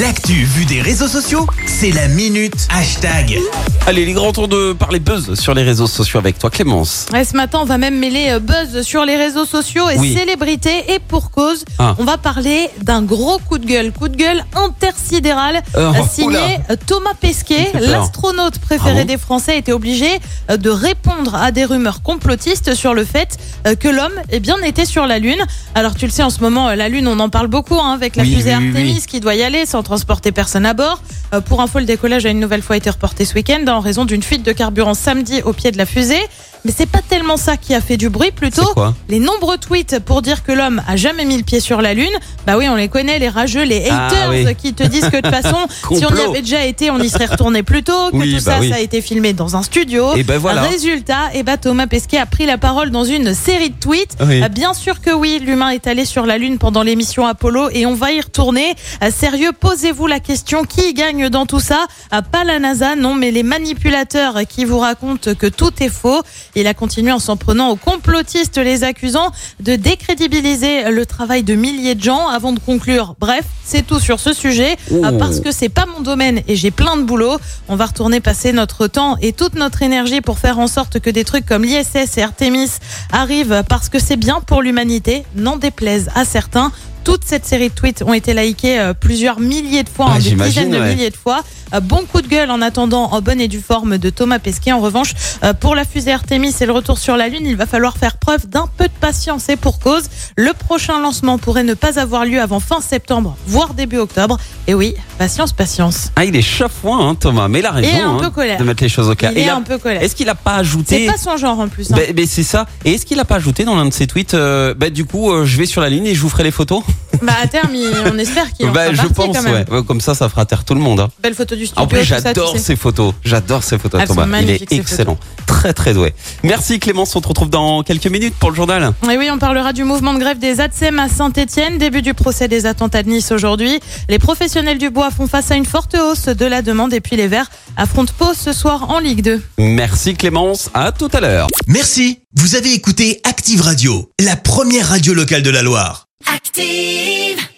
L'actu vue des réseaux sociaux, c'est la minute hashtag. Allez, les grands tours de parler buzz sur les réseaux sociaux avec toi, Clémence. Ouais, ce matin, on va même mêler euh, buzz sur les réseaux sociaux et Oui. célébrités. Et pour cause, Ah. on va parler d'un gros coup de gueule. Coup de gueule intersidéral Oh, euh, signé oula. euh, Thomas Pesquet. L'astronaute préféré Ah bon des Français était obligé euh, de répondre à des rumeurs complotistes sur le fait que l'homme eh bien, était sur la Lune. Alors tu le sais, en ce moment, la Lune, on en parle beaucoup hein, avec la Oui, fusée oui, oui, Artemis oui. qui doit y aller sans transporter personne à bord. Euh, pour info, le décollage a une nouvelle fois été reporté ce week-end en raison d'une fuite de carburant samedi au pied de la fusée. Mais c'est pas tellement ça qui a fait du bruit, plutôt quoi les nombreux tweets pour dire que l'homme a jamais mis le pied sur la Lune. Bah oui, on les connaît, les rageux, les Ah haters oui. qui te disent que de toute façon, si on y avait déjà été, on y serait retourné plus tôt, que Oui, tout bah ça, oui. ça a été filmé dans un studio. Et ben voilà. Résultat, eh ben Thomas Pesquet a pris la parole dans une série de tweets. Euh, Bien sûr que oui, l'humain est allé sur la Lune pendant l'émission Apollo et on va y retourner. Euh, Sérieux, posez-vous la question, qui gagne dans tout ça? Pas la NASA, non, mais les manipulateurs qui vous racontent que tout est faux. Il a continué en s'en prenant aux complotistes, les accusant de décrédibiliser le travail de milliers de gens avant de conclure. Bref, c'est tout sur ce sujet. Oh. Euh, Parce que c'est pas mon domaine et j'ai plein de boulot. On va retourner passer notre temps et toute notre énergie pour faire en sorte que des trucs comme l'ISS et Artemis arrivent parce que c'est bien pour l'humanité, n'en déplaise à certains. Toute cette série de tweets ont été likés euh, plusieurs milliers de fois, Ah, hein, des dizaines de milliers de fois. Euh, bon coup de gueule en attendant en bonne et due forme de Thomas Pesquet. En revanche, euh, pour la fusée Artemis et le retour sur la Lune, il va falloir faire preuve d'un peu de patience et pour cause. Le prochain lancement pourrait ne pas avoir lieu avant fin septembre, voire début octobre. Et oui, patience, patience. Ah, il est chafouin, hein, Thomas, mais il a raison un hein, peu colère. de mettre les choses au clair. Il est il a- un peu colère. Est-ce qu'il a pas C'est ajouté pas son genre en plus. hein. Ben, ben, c'est ça. Et est-ce qu'il a pas ajouté dans l'un de ses tweets euh, bah, du coup, euh, je vais sur la ligne et je vous ferai les photos? Bah à terme, il- on espère qu'il en Bah, fera je partie pense, quand même. ouais. Ouais, Comme ça, ça fera taire tout le monde. hein. Belle photo du studio. En plus, tout ça, tu j'adore sais. ces photos. J'adore ces photos, Elles sont Thomas. Il est ces excellent. Très, très doué. Merci Clémence. On te retrouve dans quelques minutes pour le journal. Et oui, on parlera du mouvement de grève des ATSEM à Saint-Etienne. Début du procès des attentats de Nice aujourd'hui. Les professionnels du bois font face à une forte hausse de la demande et puis les Verts affrontent Pau ce soir en Ligue 2. Merci Clémence. À tout à l'heure. Merci, vous avez écouté Active Radio, la première radio locale de la Loire. Active.